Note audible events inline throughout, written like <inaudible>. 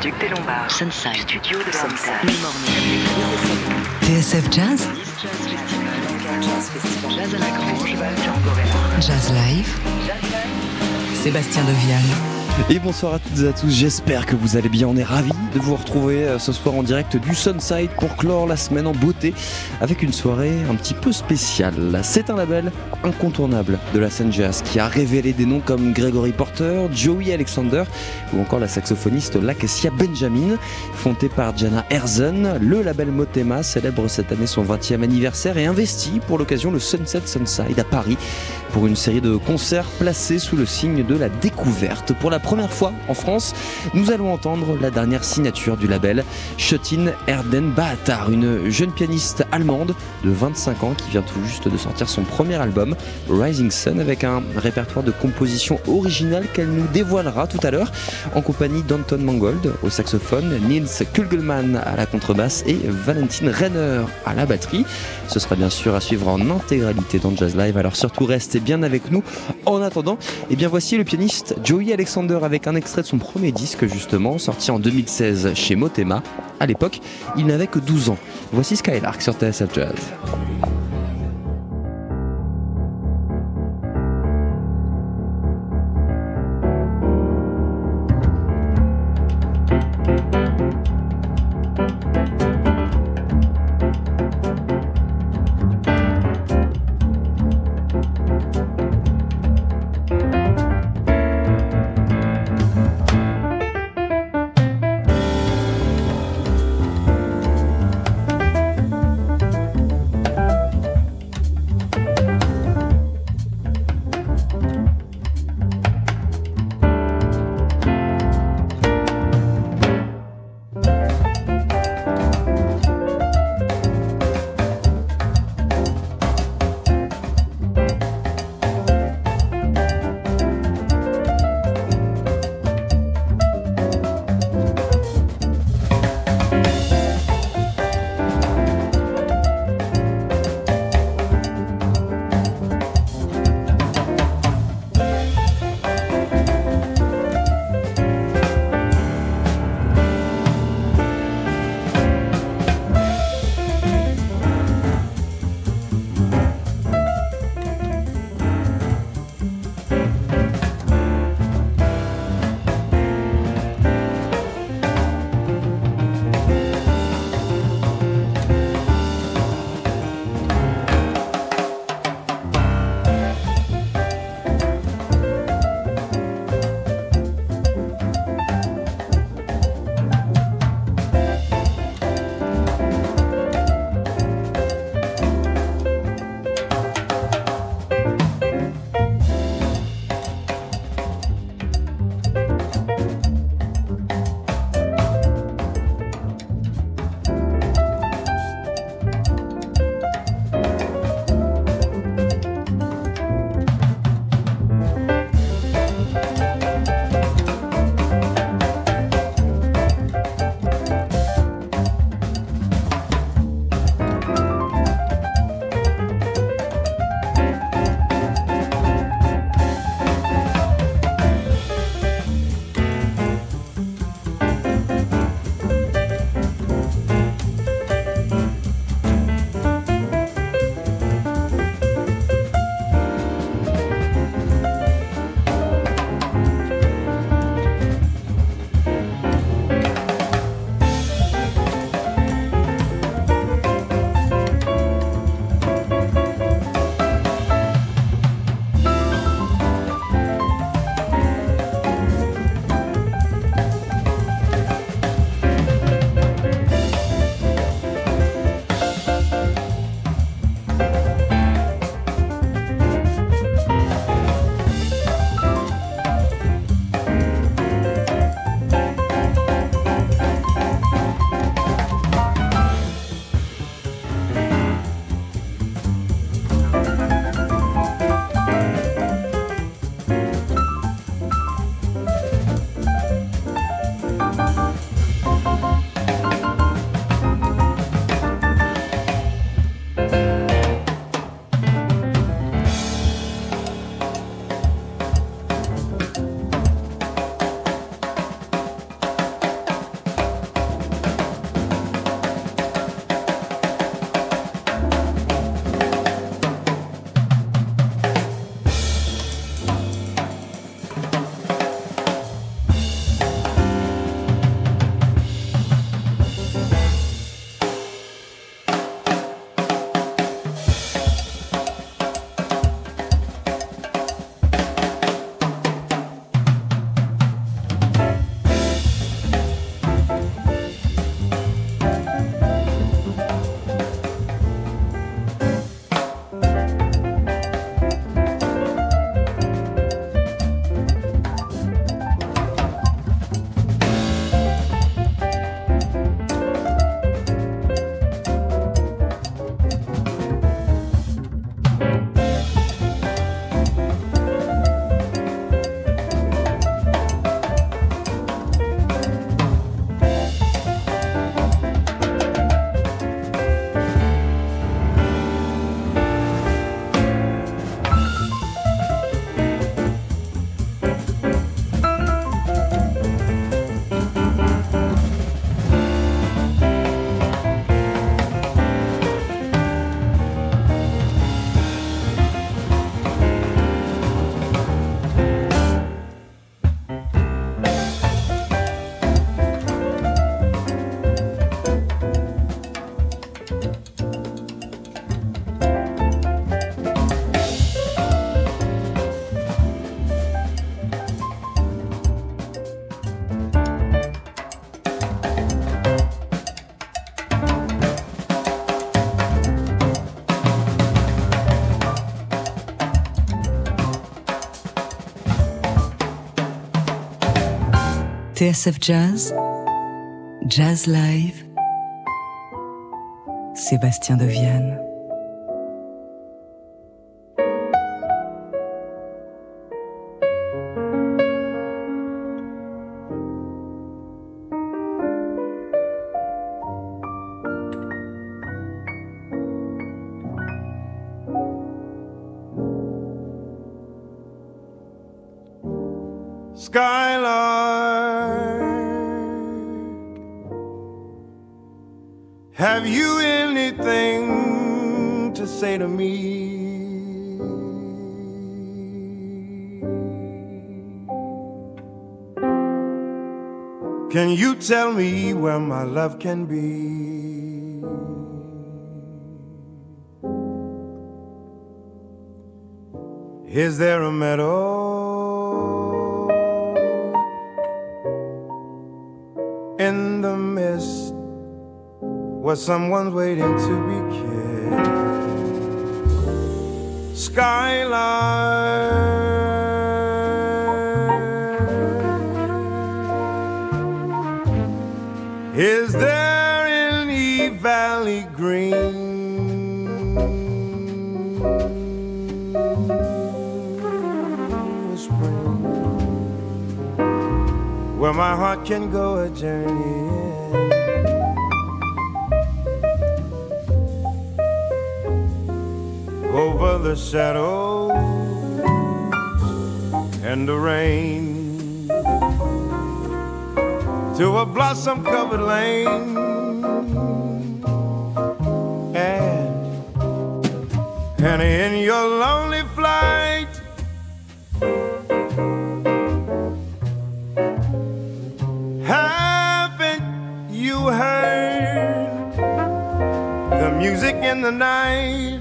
Duc des Lombards. Sunside. Studio de Sunside. Morning. TSF Jazz, Jazz à la Grange, Jazz Live, Sébastien Devial. Et bonsoir à toutes et à tous, j'espère que vous allez bien. On est ravis de vous retrouver euh, ce soir en direct du Sunside pour clore la semaine en beauté avec une soirée un petit peu spéciale. C'est un label incontournable de la scène jazz qui a révélé des noms comme Gregory Porter, Joey Alexander ou encore la saxophoniste Lakesia Benjamin. Fondé par Jana Herzen, le label Motema célèbre cette année son 20e anniversaire et investit pour l'occasion le Sunset Sunside à Paris pour une série de concerts placés sous le signe de la découverte. Pour la première fois en France, nous allons entendre la dernière signature du label, Shotin Erden Baatar, une jeune pianiste allemande de 25 ans qui vient tout juste de sortir son premier album, Rising Sun, avec un répertoire de compositions originales qu'elle nous dévoilera tout à l'heure, en compagnie d'Anton Mangold au saxophone, Nils Kugelmann à la contrebasse et Valentine Renner à la batterie. Ce sera bien sûr à suivre en intégralité dans Jazz Live, alors surtout restez bien avec nous. En attendant, et bien voici le pianiste Joey Alexander avec un extrait de son premier disque justement, sorti en 2016 chez Motema. À l'époque, il n'avait que 12 ans. Voici Skylark sur TSF Jazz. TSF Jazz, Jazz Live, Sébastien de you tell me where my love can be? Is there a meadow in the mist where someone's waiting to be kissed? Skyline. My heart can go a journey. Over the shadows and the rain to a blossom covered lane. And, and in your lonely flight, in the night?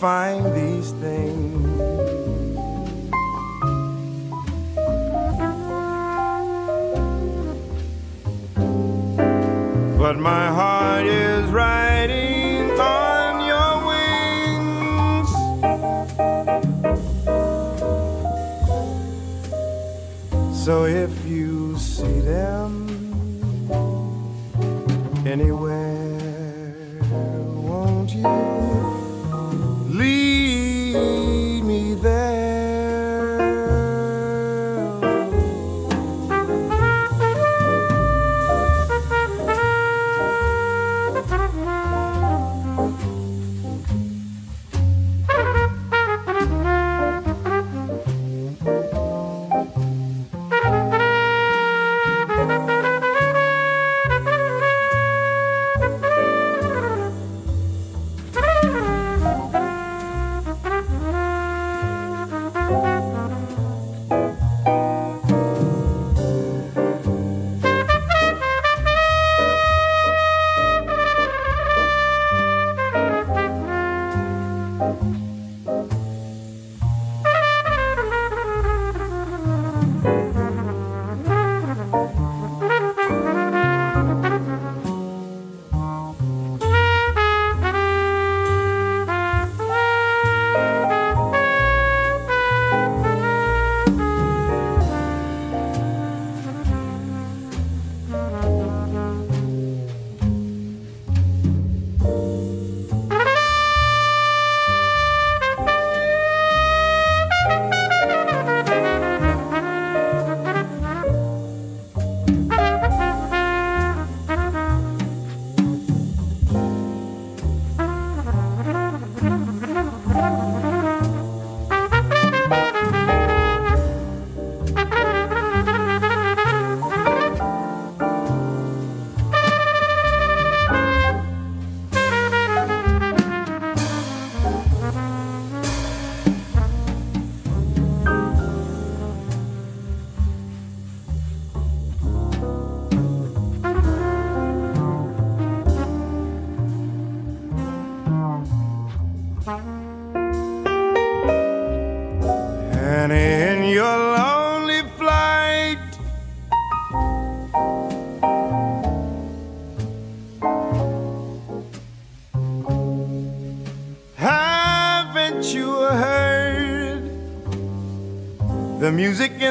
Find these things. But my heart is riding on your wings. So if you see them anywhere,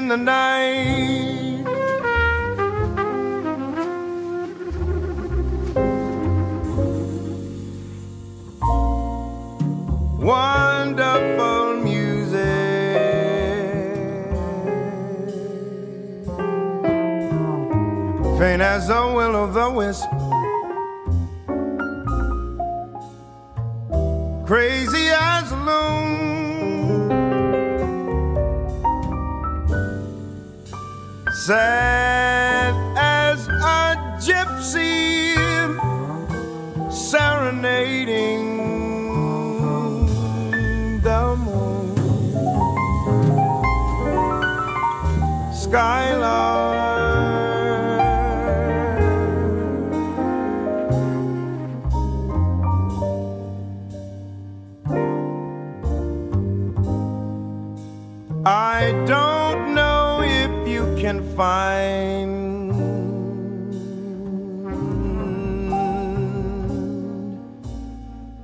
the night? Wonderful music. Faint as the will o' the wisp. Crazy as a loon. Sad as a gypsy serenading the moon. Skylar. Find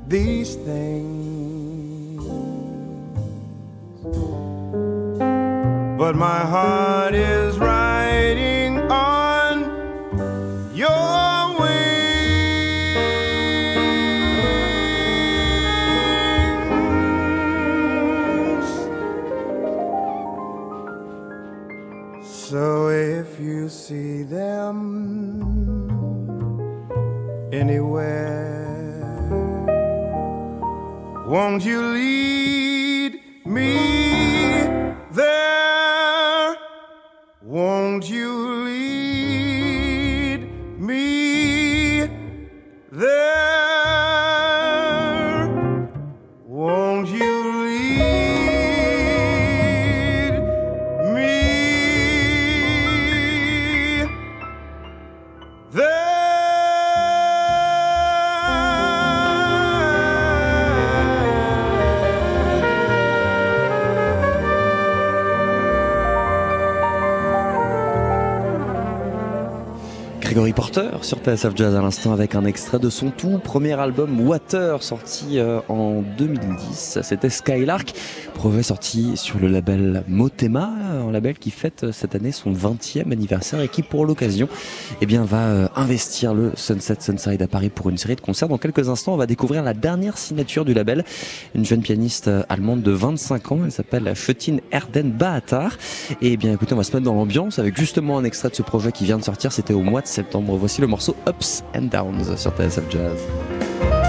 these things, but my heart is riding Don't you leave. Sur TSF Jazz à l'instant avec un extrait de son tout premier album Water sorti euh, en 2010. C'était Skylark, projet sorti sur le label Motema, qui fête euh, cette année son 20e anniversaire et qui pour l'occasion eh bien, va euh, investir le Sunset Sunside à Paris pour une série de concerts. Dans quelques instants, on va découvrir la dernière signature du label, une jeune pianiste euh, allemande de 25 ans, elle s'appelle Fötin Erden Baatar. Et eh bien écoutez, on va se mettre dans l'ambiance avec justement un extrait de ce projet qui vient de sortir, c'était au mois de septembre. Voici le morceau Ups and Downs sur TSF Jazz.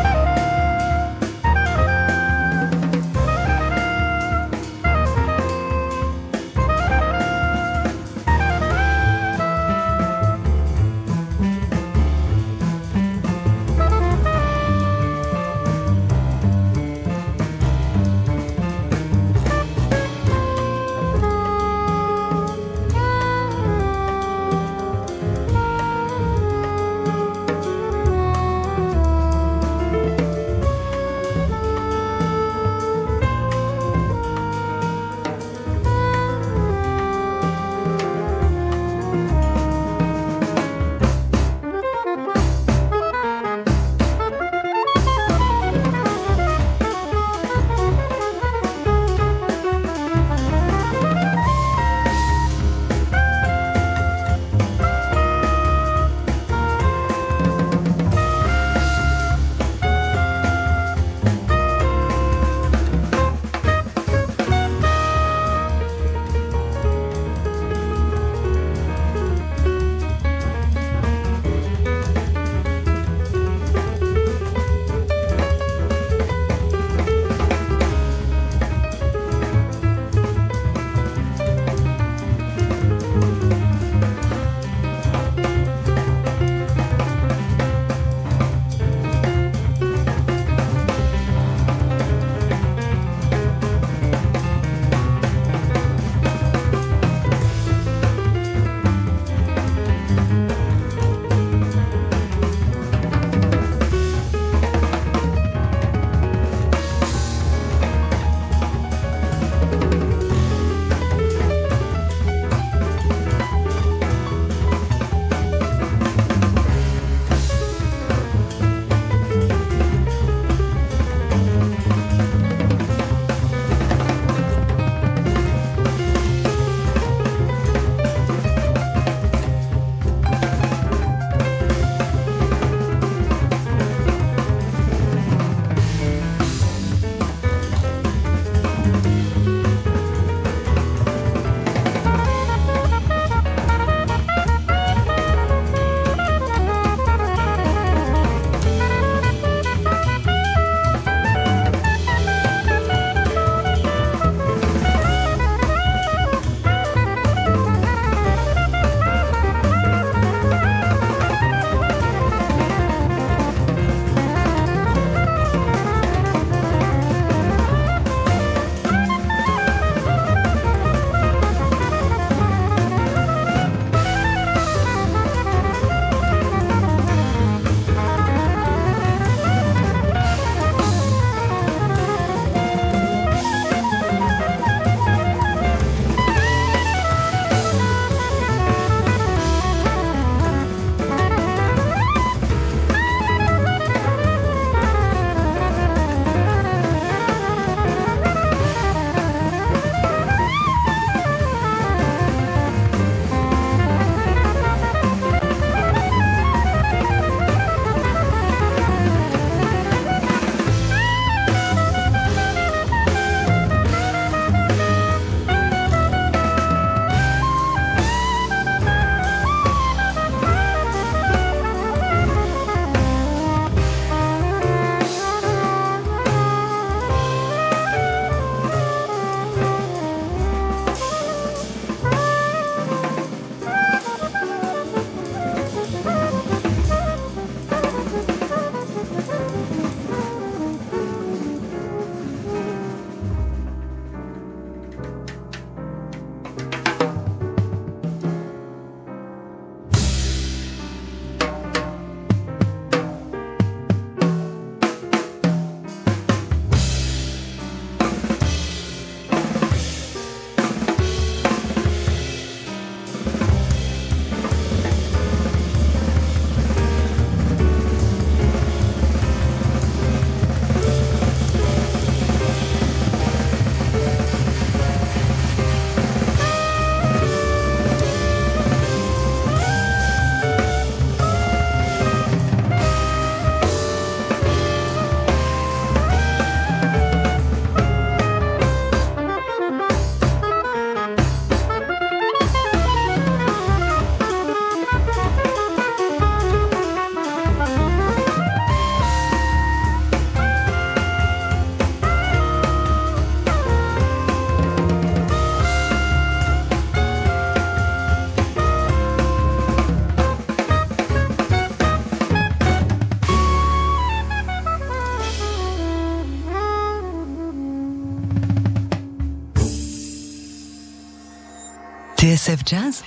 Jazz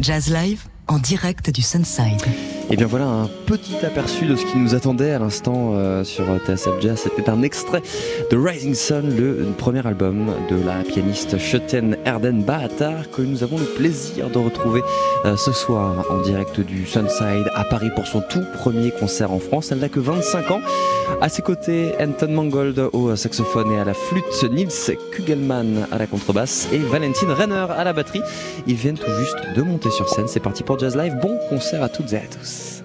Jazz Live en direct du Sunside. Et bien voilà un petit aperçu de ce qui nous attendait à l'instant euh, sur TSF Jazz. C'était un extrait de Rising Sun, le premier album de la pianiste Schotten Erden Bahatar que nous avons le plaisir de retrouver euh, ce soir en direct du Sunside à Paris pour son tout premier concert en France. Elle n'a que 25 ans. À ses côtés, Anton Mangold au saxophone et à la flûte, Nils Kugelmann à la contrebasse et Valentine Renner à la batterie. Ils viennent tout juste de monter sur scène. C'est parti pour Jazz Live. Bon concert à toutes et à tous.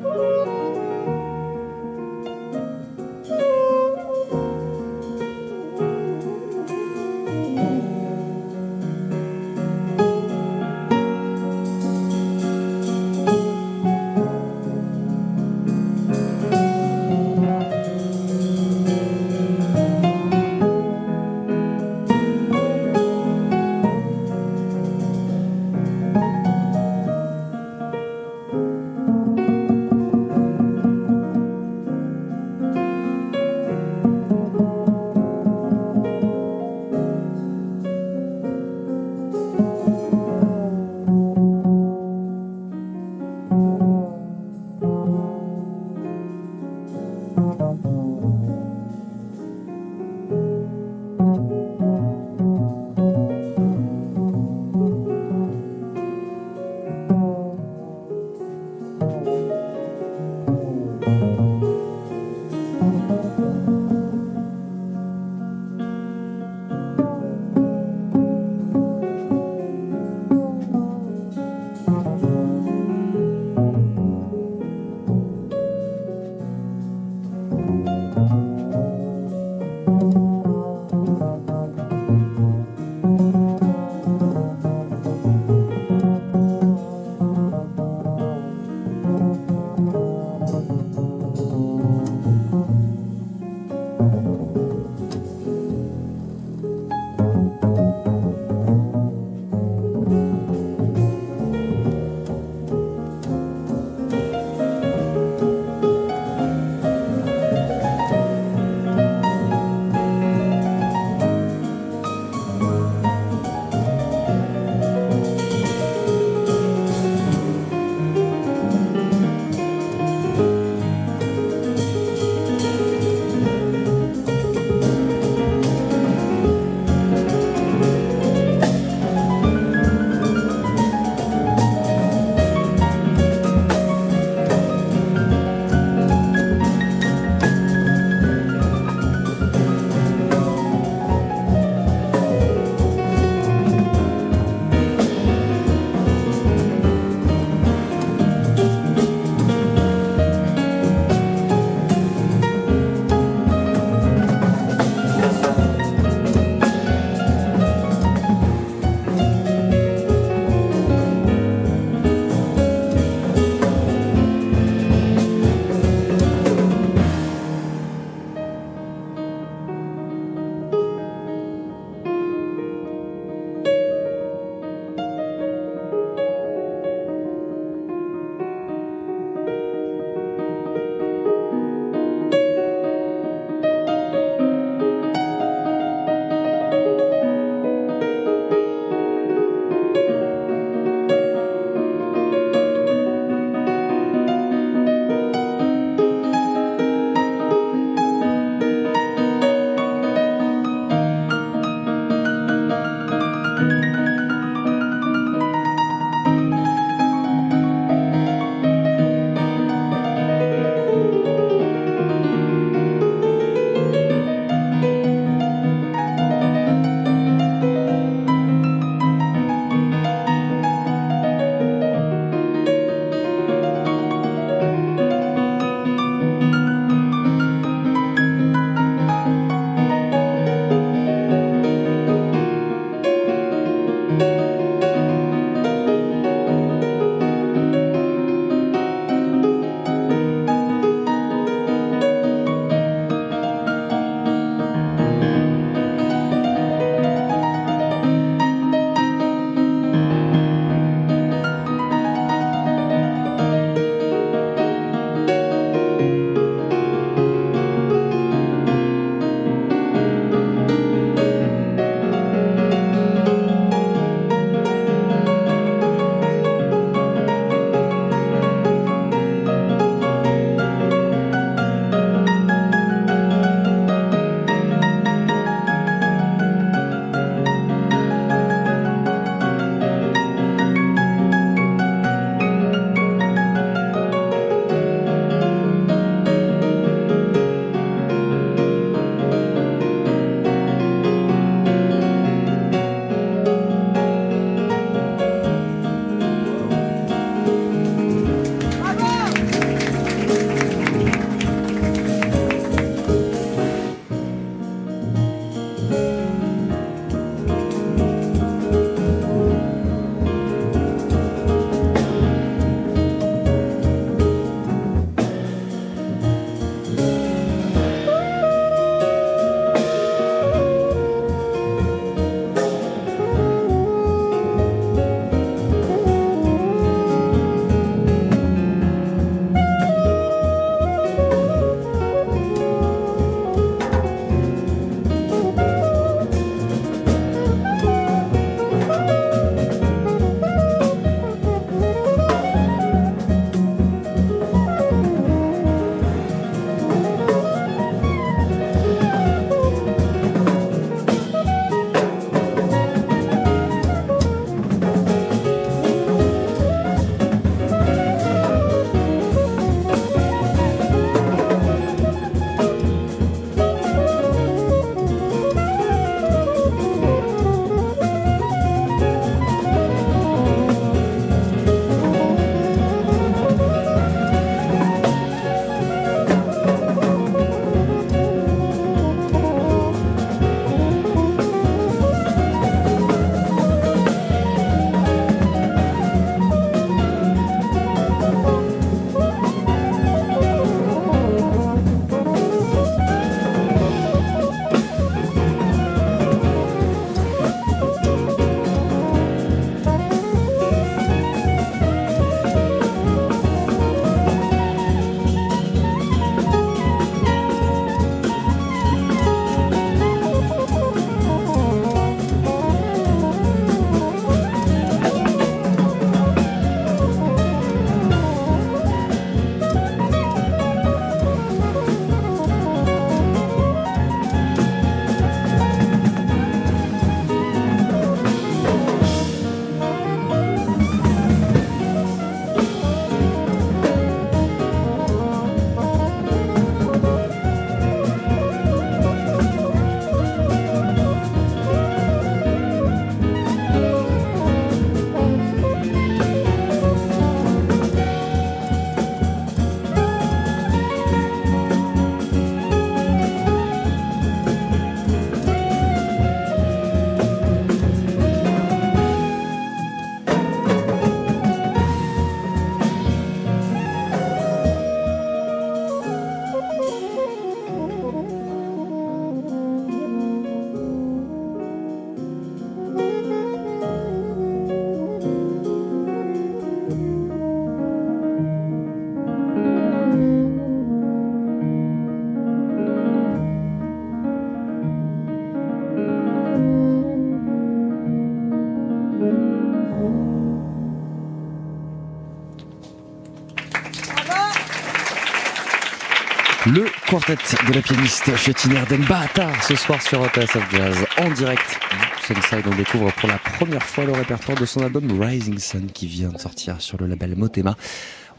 De la pianiste Fiotine Denbata ce soir sur TSF Jazz en direct Sunside. On découvre pour la première fois le répertoire de son album Rising Sun qui vient de sortir sur le label Motema.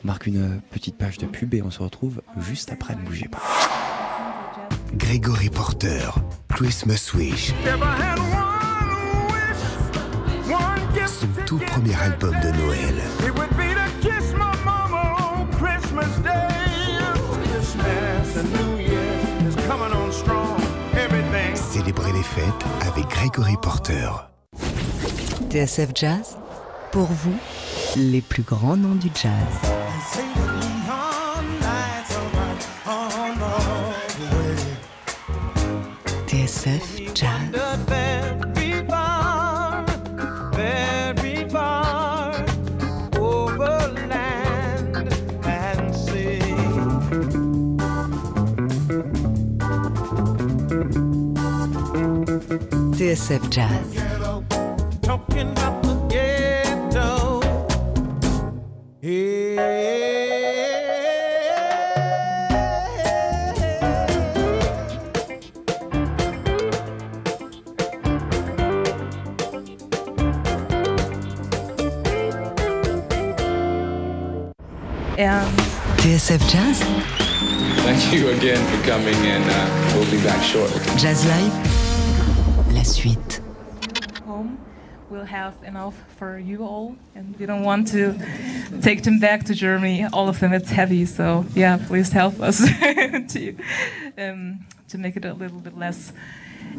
On marque une petite page de pub et on se retrouve juste après. Ne bougez pas. Grégory Porter, Christmas Wish. Son tout premier album de Noël. Avec Grégory Porter. TSF Jazz, pour vous, les plus grands noms du jazz. TSF TSF Jazz. And TSF Jazz, Thank you again for coming, and uh, we'll be back shortly. Jazz Live, la suite. home we'll have enough for you all, and we don't want to take them back to Germany. All of them, it's heavy. So yeah, please help us <laughs> to um, to make it a little bit less.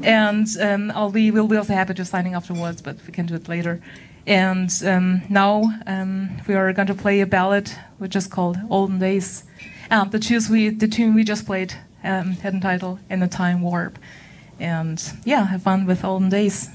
And um, I'll be we'll be also happy to signing afterwards, but we can do it later. And um, now um, we are going to play a ballad which is called "Olden Days." Um, the we the tune we just played um, had a title "In the Time Warp." And yeah, have fun with olden days.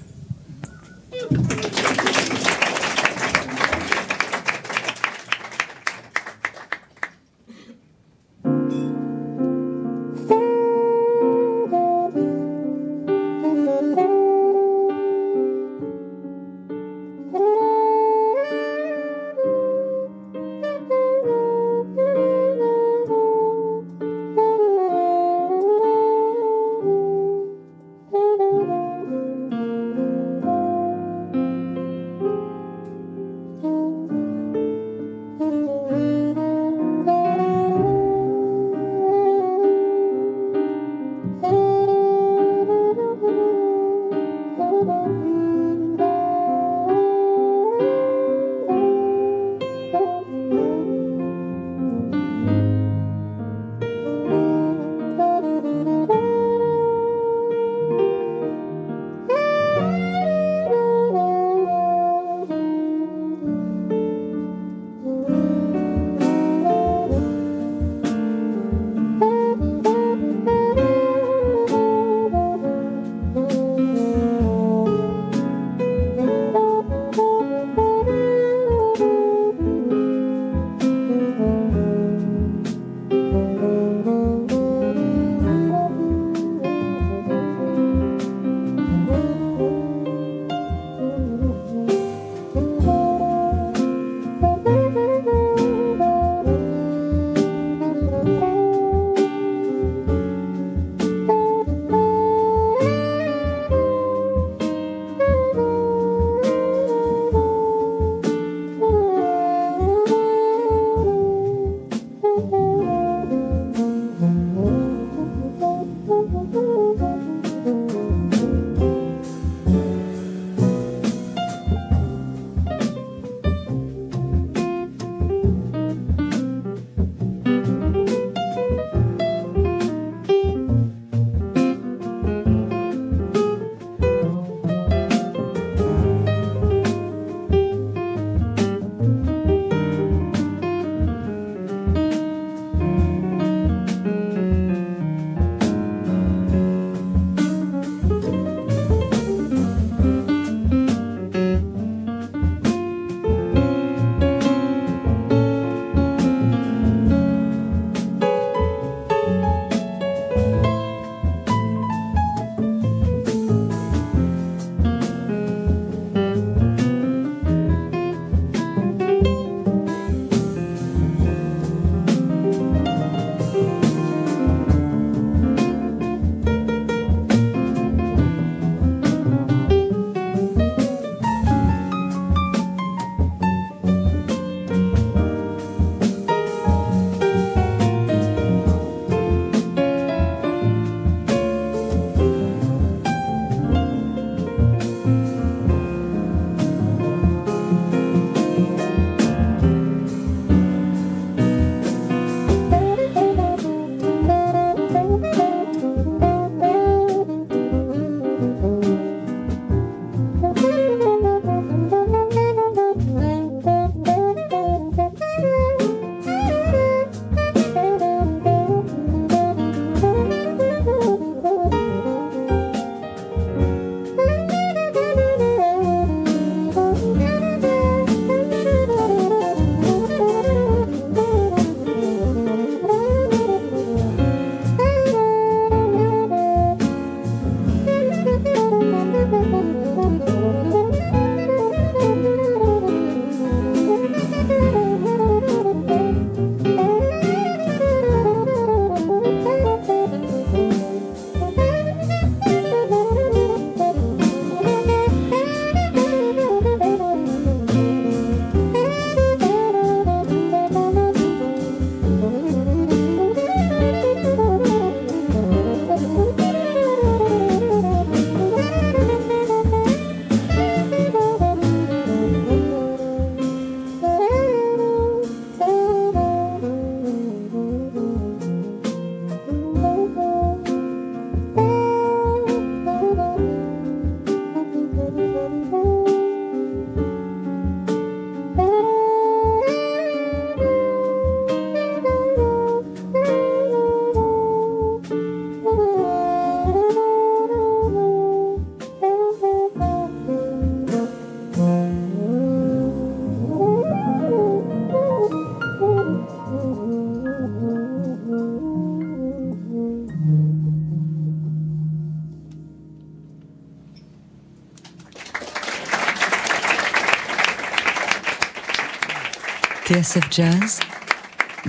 TSF Jazz,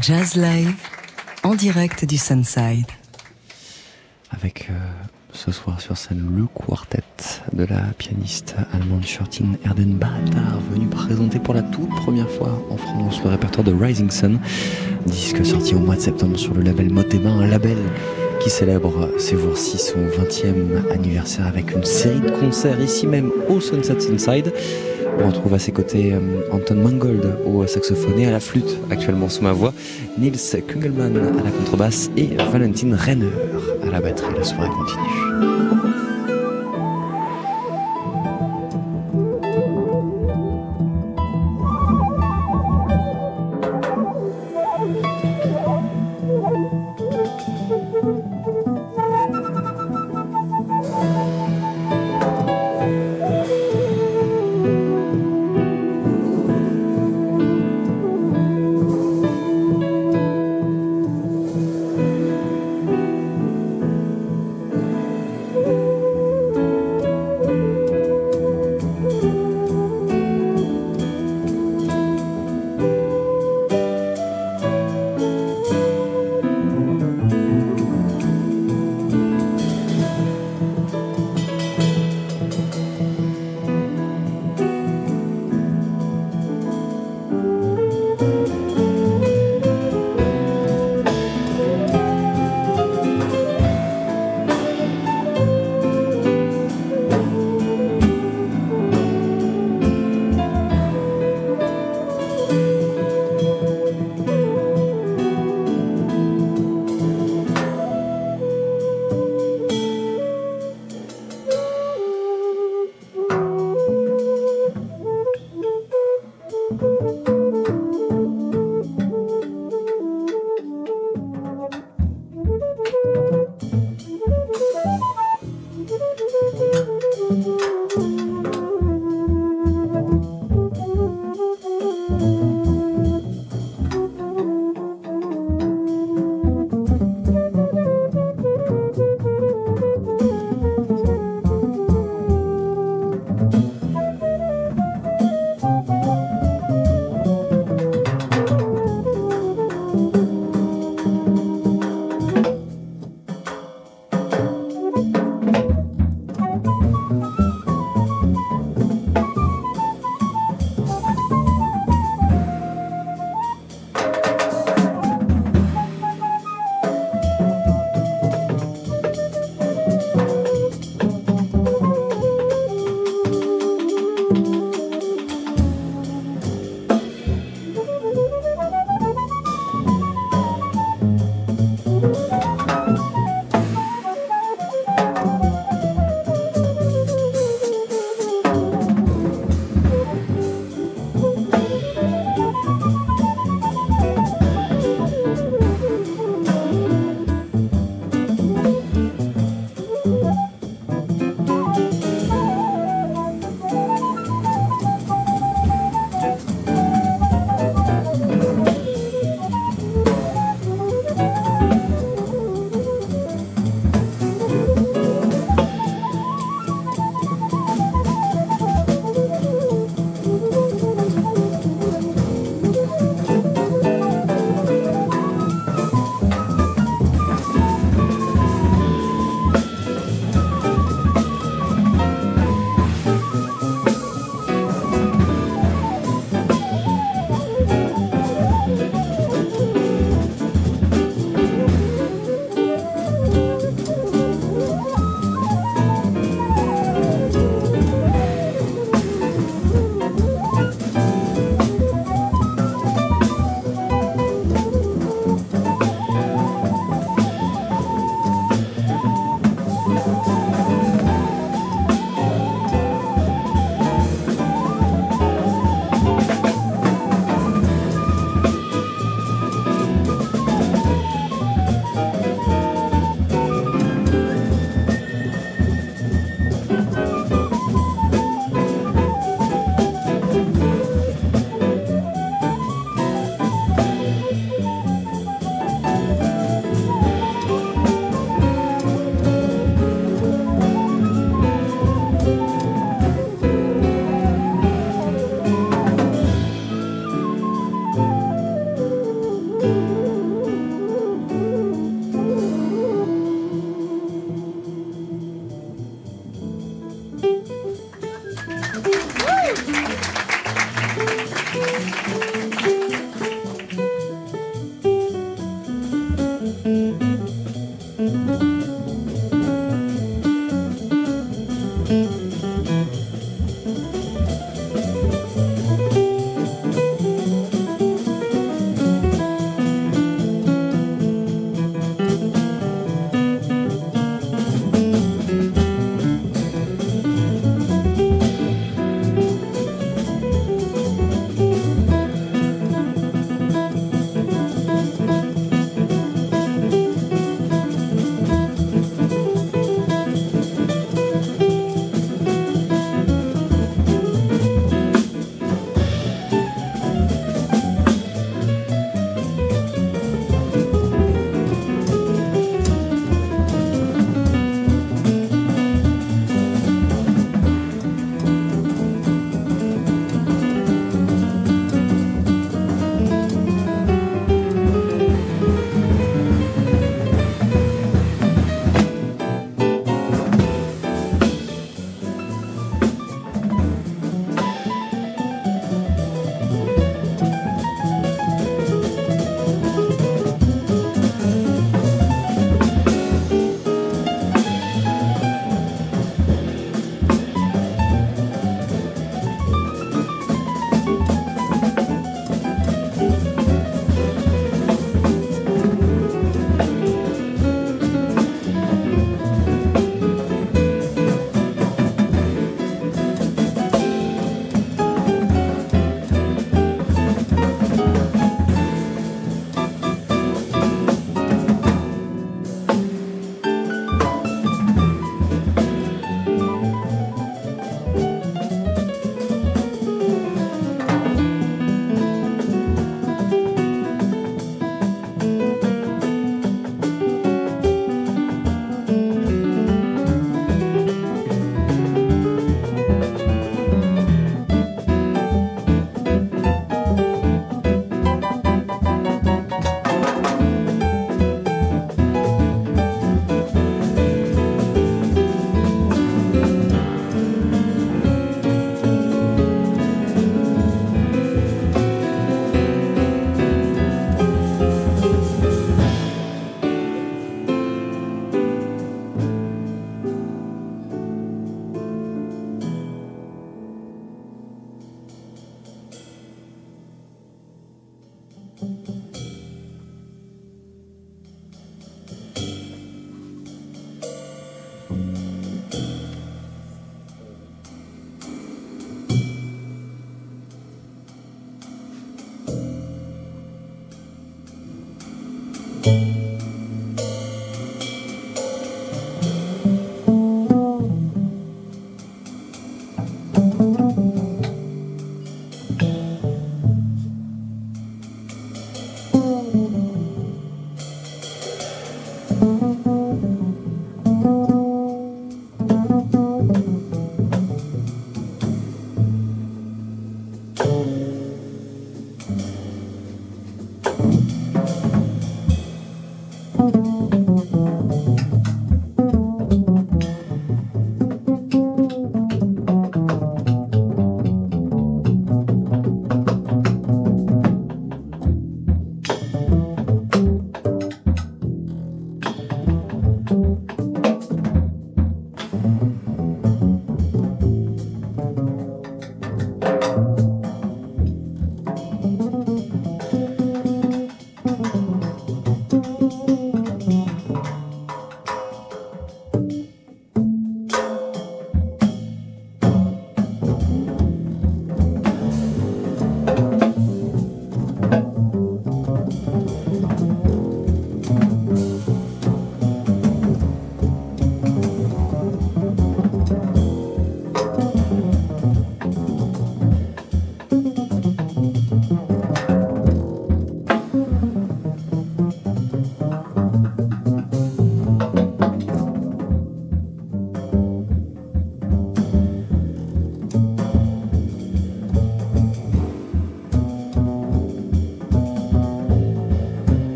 Jazz Live, en direct du Sunside. Avec euh, ce soir sur scène le quartet de la pianiste allemande Shortin Erdenbach, venu présenter pour la toute première fois en France le répertoire de Rising Sun, disque sorti au mois de septembre sur le label Motema, un label qui célèbre ces jours-ci son 20e anniversaire avec une série de concerts ici même au Sunset Sunside. On retrouve à ses côtés euh, Anton Mangold au saxophone et à la flûte, actuellement sous ma voix, Nils Kungelmann à la contrebasse et Valentin Renner à la batterie. La soirée continue.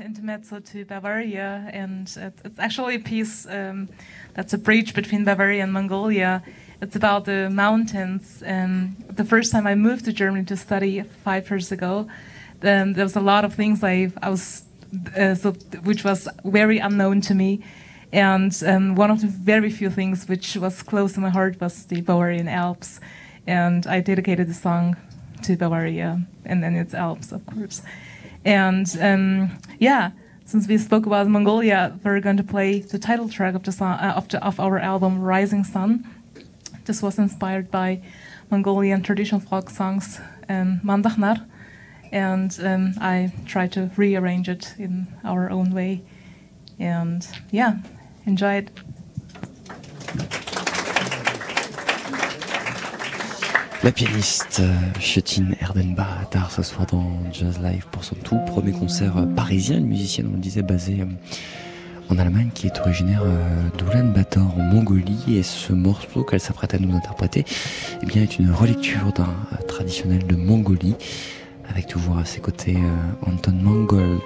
Intermezzo to Bavaria, and it, it's actually a piece um, that's a bridge between Bavaria and Mongolia. It's about the mountains. And the first time I moved to Germany to study five years ago, there was a lot of things I, I was, uh, so, which was very unknown to me. And um, one of the very few things which was close to my heart was the Bavarian Alps. And I dedicated the song to Bavaria and then its Alps, of course. And um, yeah, since we spoke about Mongolia, we're going to play the title track of, the song, uh, of, the, of our album Rising Sun. This was inspired by Mongolian traditional folk songs, um, Mandachnar, and um, I tried to rearrange it in our own way. And yeah, enjoy it. La pianiste euh, Chetin Erdenba tard ce soir dans Jazz Live pour son tout premier concert euh, parisien, une musicienne, on le disait, basée euh, en Allemagne qui est originaire euh, d'Oulan-Bator en Mongolie et ce morceau qu'elle s'apprête à nous interpréter eh bien, est une relecture d'un euh, traditionnel de Mongolie avec toujours à ses côtés euh, Anton Mangold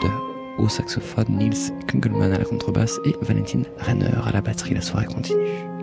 au saxophone, Nils Kungelmann à la contrebasse et Valentin Renner à la batterie. La soirée continue.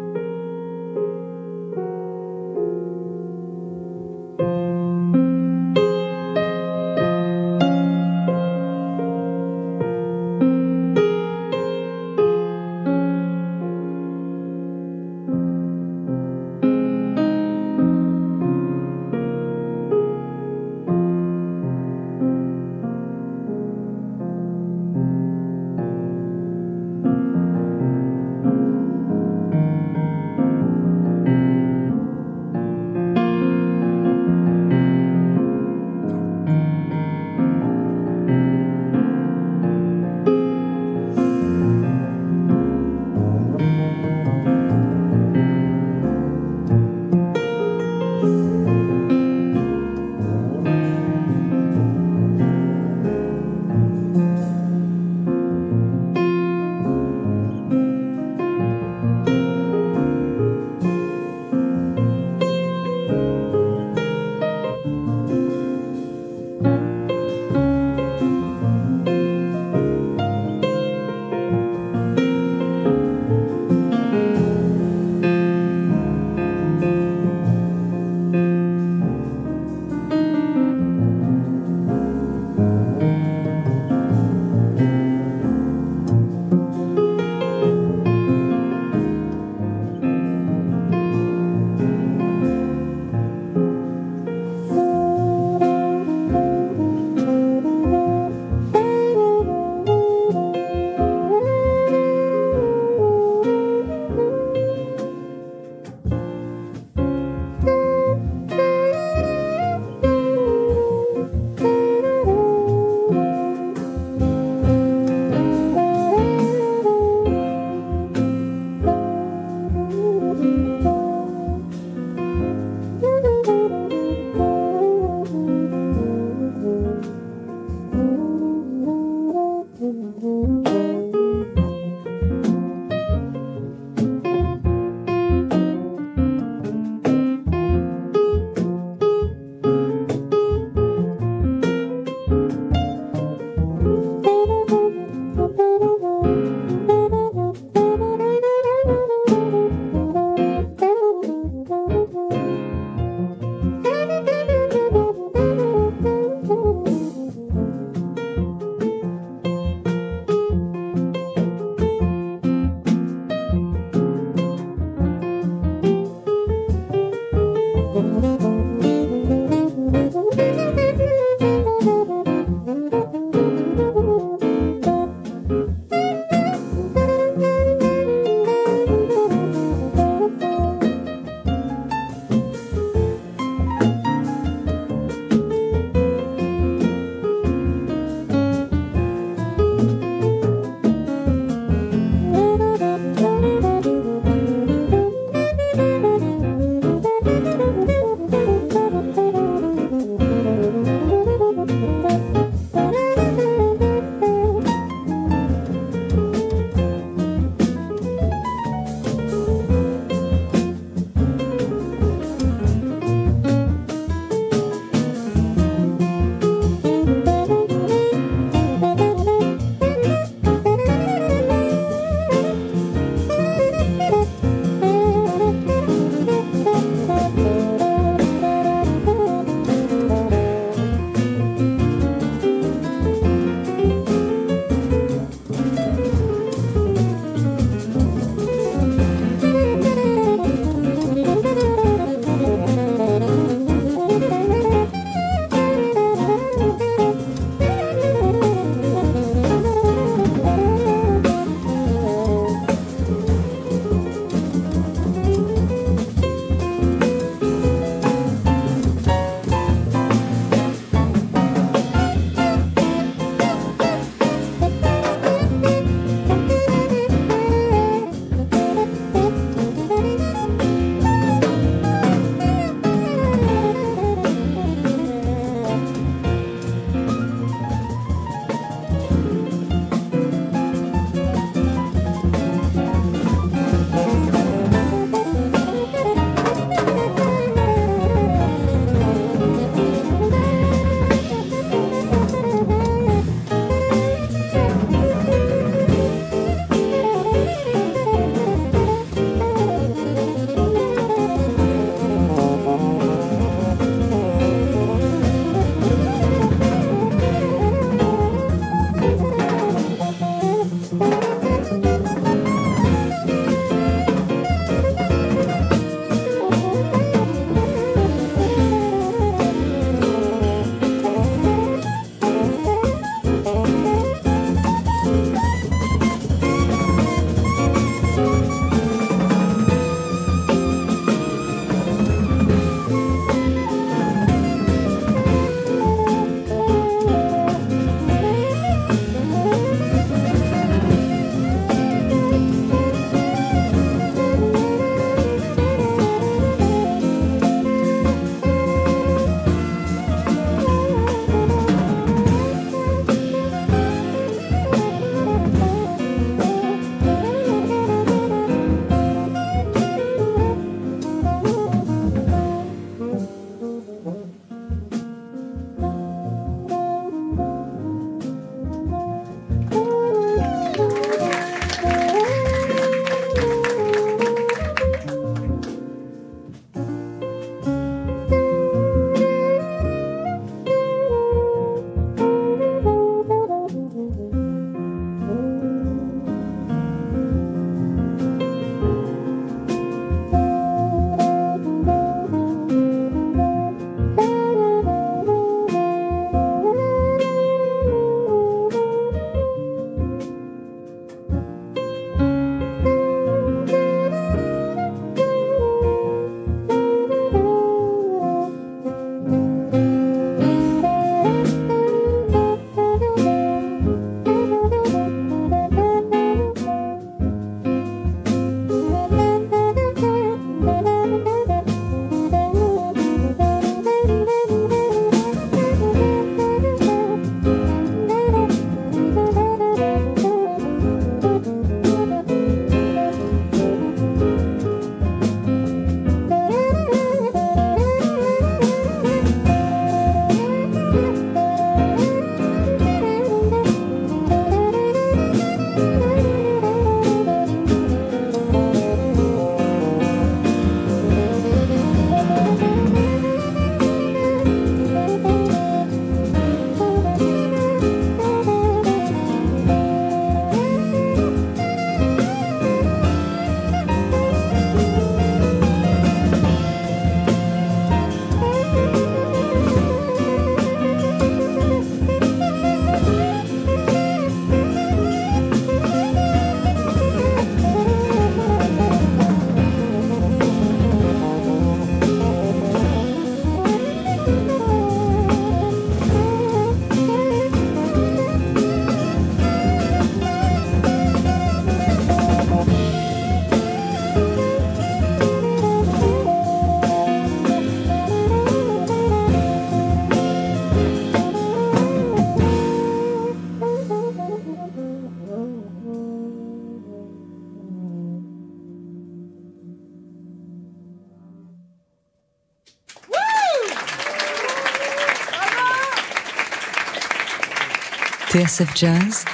TSF Jazz,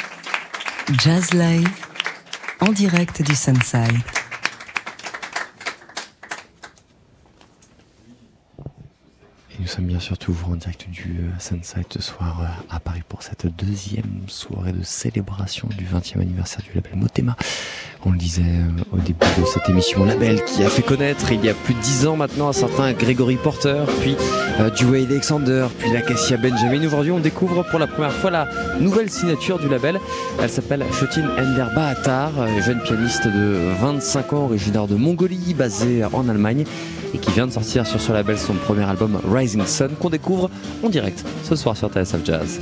Jazz Live, en direct du Sunside. Nous sommes bien sûr toujours en direct du euh, Sunside ce soir euh, à Paris pour cette deuxième soirée de célébration du 20e anniversaire du label Motema. On le disait euh, au début de cette émission, label qui a fait connaître il y a plus de dix ans maintenant un certain Gregory Porter, puis Dewey Alexander, puis la Cassia Benjamin. Aujourd'hui, on découvre pour la première fois la nouvelle signature du label. Elle s'appelle Shotin Ender Bahatar, euh, jeune pianiste de 25 ans, originaire de Mongolie, basée en Allemagne et qui vient de sortir sur ce label son premier album Rising Sun qu'on découvre en direct ce soir sur TSF Jazz.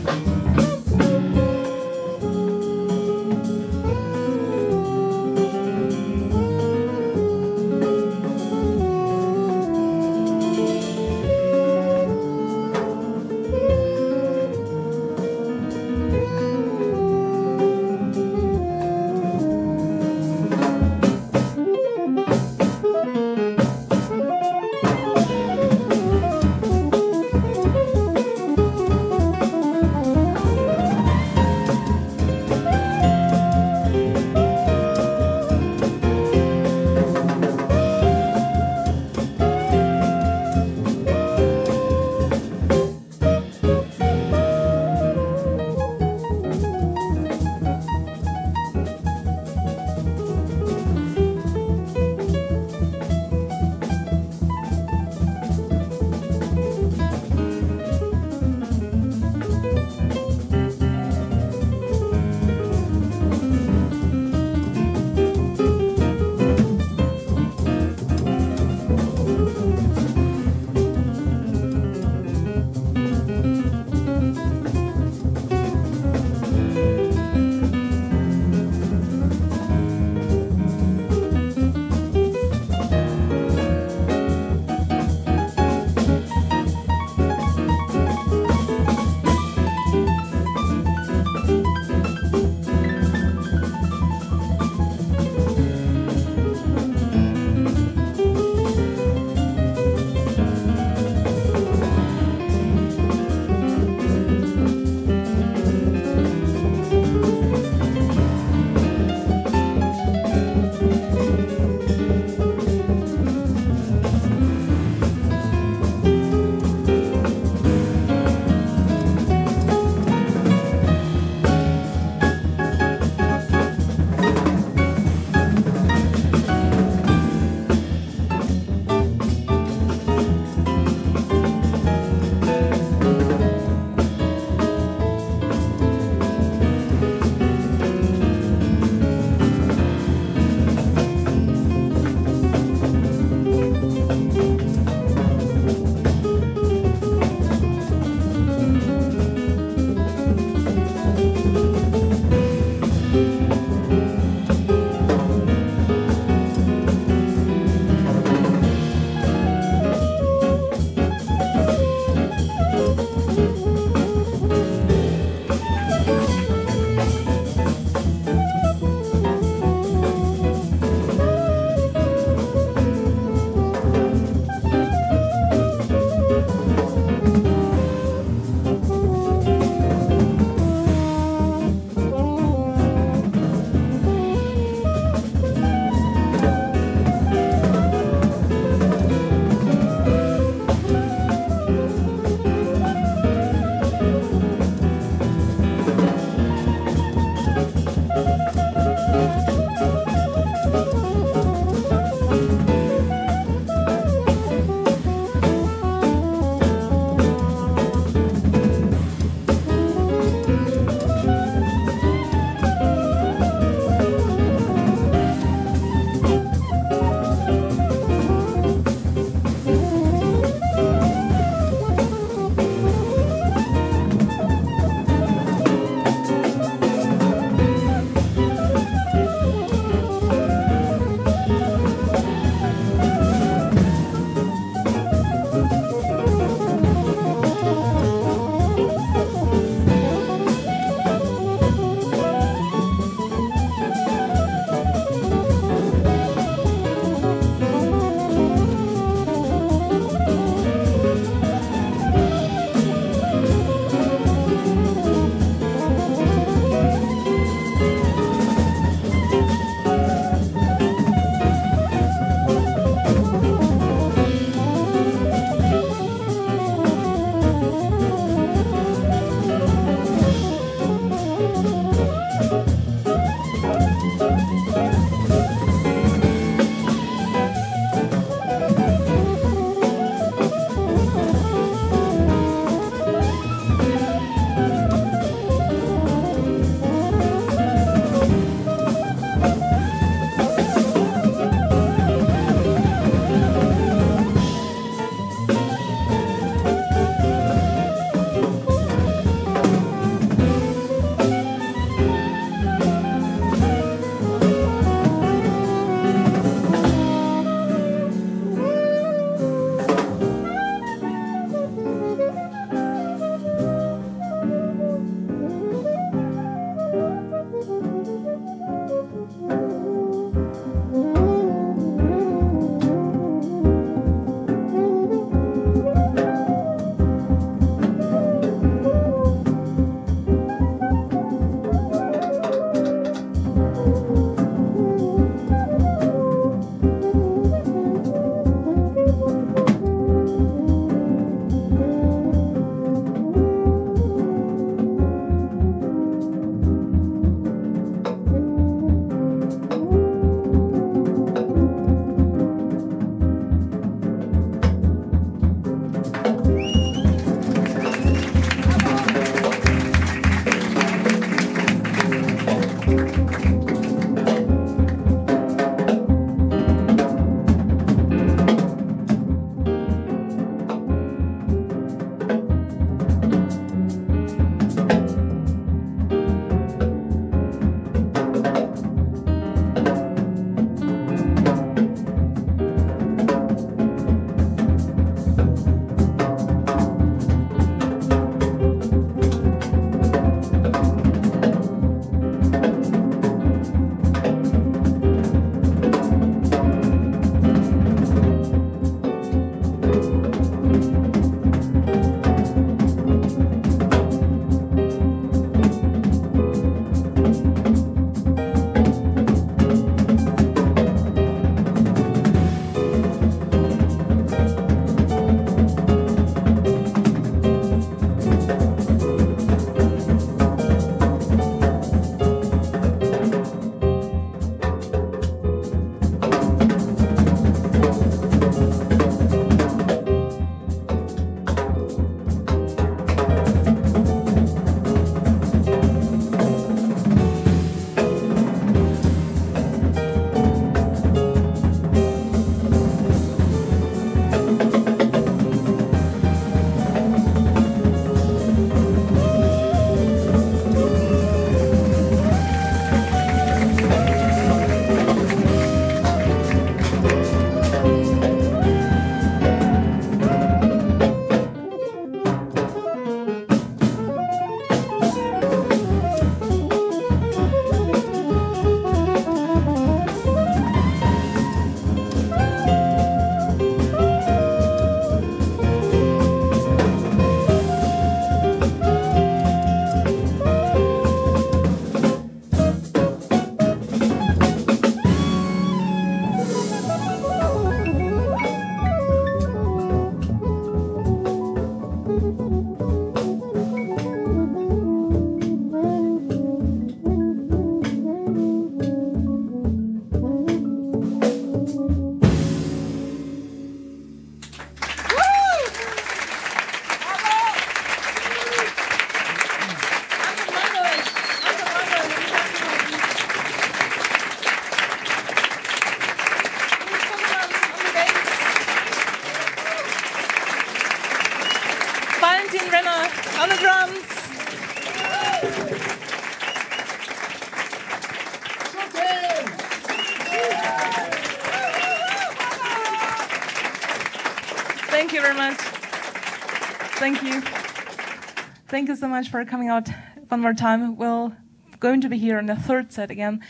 Thank you so much for coming out one more time. We're going to be here in the third set again.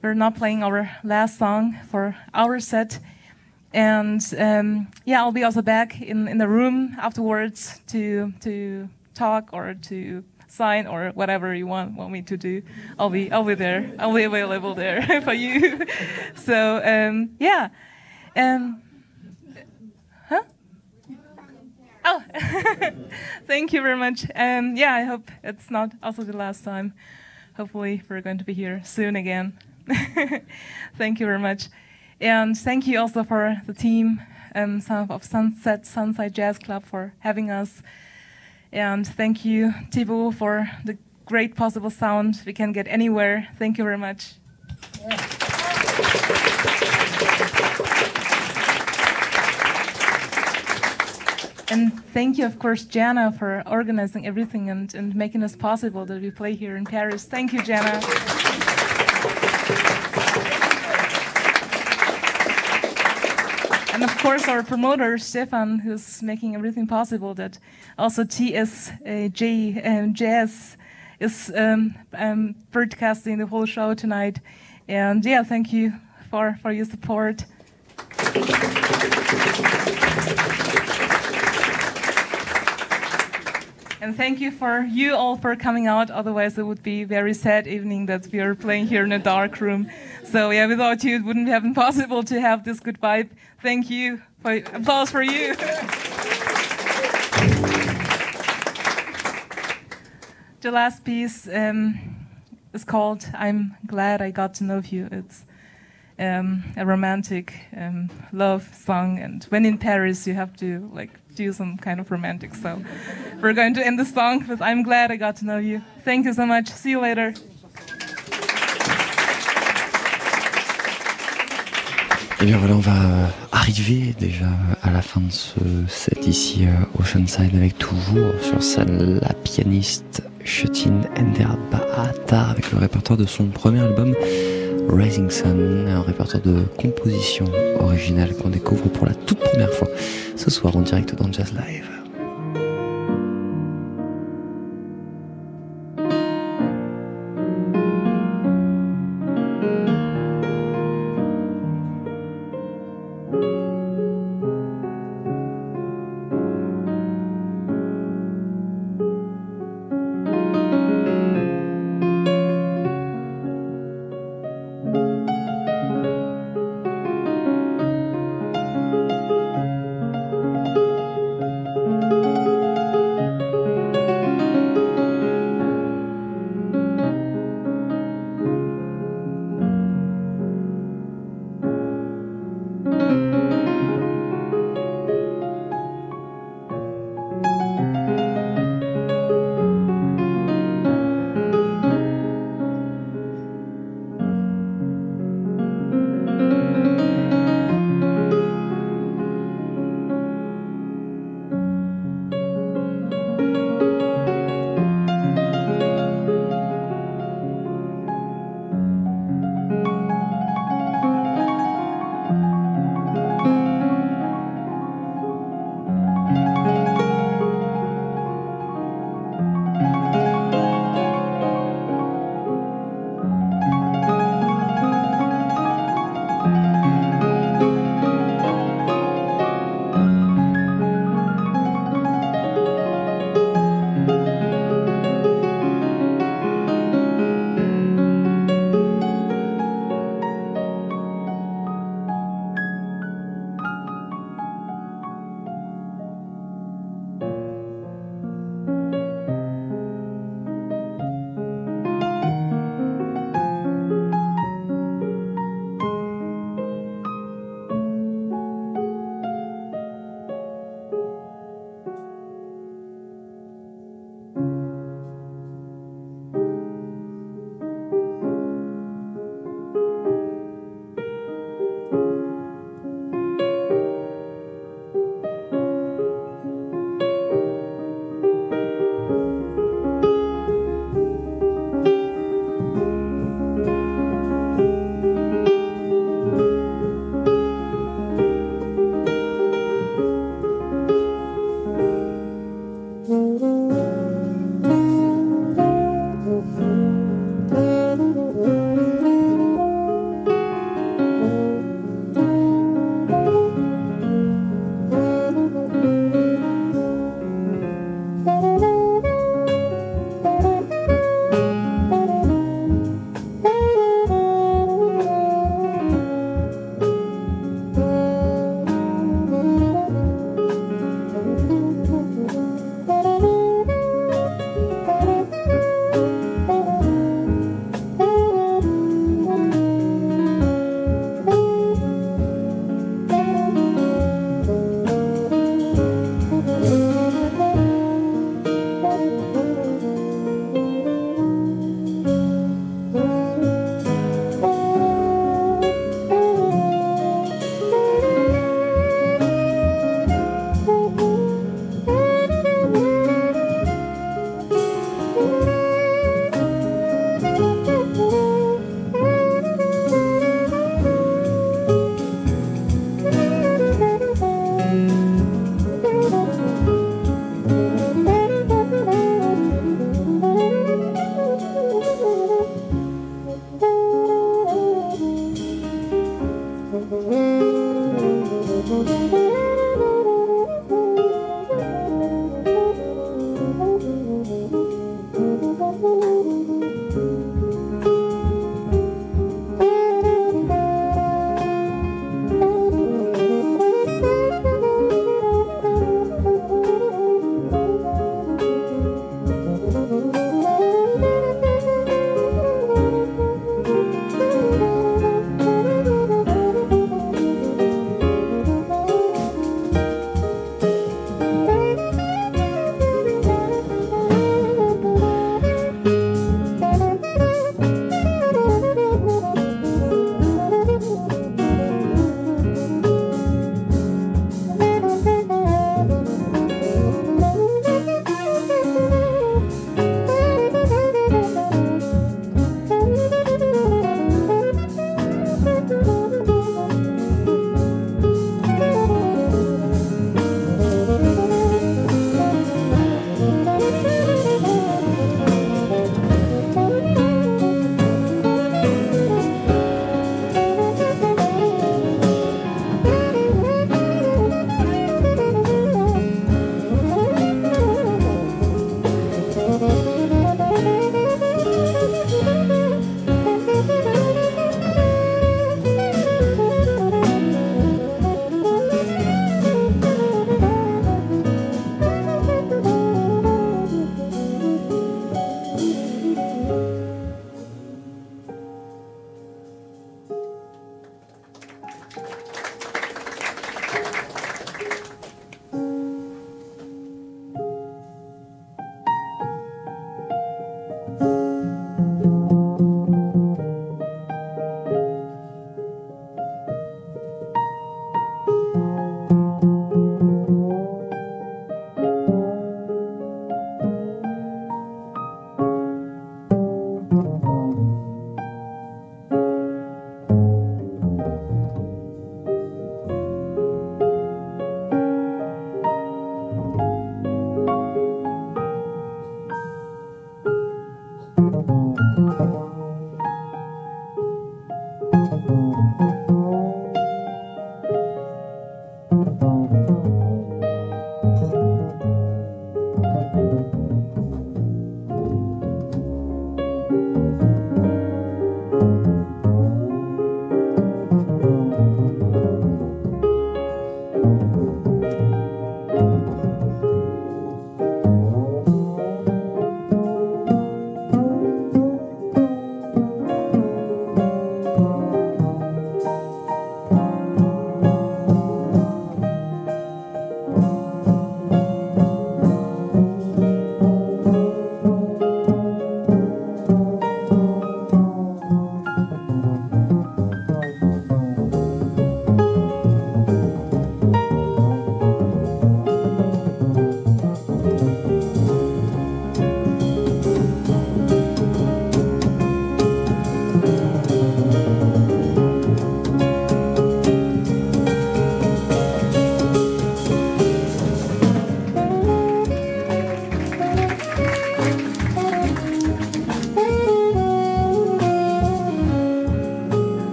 We're not playing our last song for our set. And um, yeah, I'll be also back in, in the room afterwards to to talk or to sign or whatever you want want me to do. I'll be I'll be there. I'll be available there <laughs> for you. <laughs> so um, yeah. Um, Oh, <laughs> thank you very much. Um, yeah, I hope it's not also the last time. Hopefully, we're going to be here soon again. <laughs> thank you very much. And thank you also for the team um, of Sunset Sunside Jazz Club for having us. And thank you, Thibaut, for the great possible sound we can get anywhere. Thank you very much. And thank you, of course, Jana, for organizing everything and, and making this possible that we play here in Paris. Thank you, Jana. and of course our promoter Stefan, who's making everything possible. That also TSJ um, Jazz is um, um, broadcasting the whole show tonight. And yeah, thank you for for your support. And thank you for you all for coming out. Otherwise, it would be very sad evening that we are playing here in a dark room. So yeah, without you, it wouldn't have been possible to have this good vibe. Thank you. For, applause for you. the last piece um, is called "I'm Glad I Got to Know You." It's um, a romantic um, love song, and when in Paris, you have to like do some kind of romantic. So we're going to end the song with "I'm Glad I Got to Know You." Thank you so much. See you later. Et bien voilà, on va arriver déjà à la fin de ce set ici au Sunside avec toujours sur scène la pianiste Shutin Ender Baata avec le répertoire de son premier album Rising Sun, un répertoire de composition originale qu'on découvre pour la toute première fois ce soir en direct dans Jazz Live.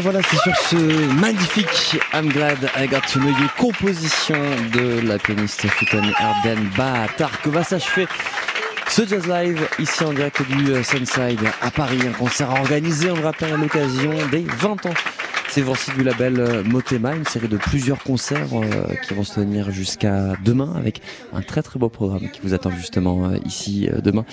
Voilà, c'est sur ce magnifique I'm Glad I Got to Know You, composition de la pianiste Futen Arden Baatar, que va s'achever ce Jazz Live, ici en direct du euh, Sunside à Paris, un concert organisé, on le rappelle, à l'occasion des 20 ans. C'est voici du label euh, Motema, une série de plusieurs concerts euh, qui vont se tenir jusqu'à demain avec un très très beau programme qui vous attend justement ici demain.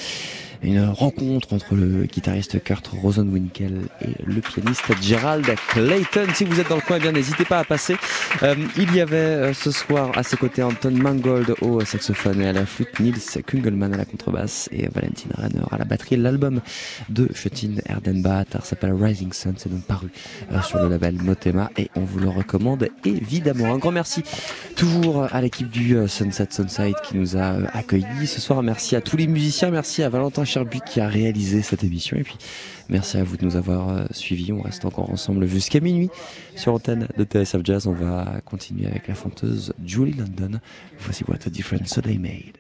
Une rencontre entre le guitariste Kurt Rosenwinkel le pianiste Gerald Clayton. Si vous êtes dans le coin, eh bien n'hésitez pas à passer. Euh, il y avait euh, ce soir à ses côtés Anton Mangold au saxophone et à la flûte, Nils Kungelmann à la contrebasse et Valentin Renner à la batterie. L'album de Chetin Erdenbach s'appelle Rising Sun, c'est donc paru euh, sur le label Motema et on vous le recommande évidemment. Un grand merci toujours à l'équipe du Sunset Sunside qui nous a accueillis ce soir. Merci à tous les musiciens, merci à Valentin Cherbuck qui a réalisé cette émission. Et puis, merci à vous de nous avoir euh, suivis. On reste encore ensemble jusqu'à minuit sur l'antenne de TSF Jazz. On va continuer avec la fanteuse Julie London. Voici What a Difference They Made.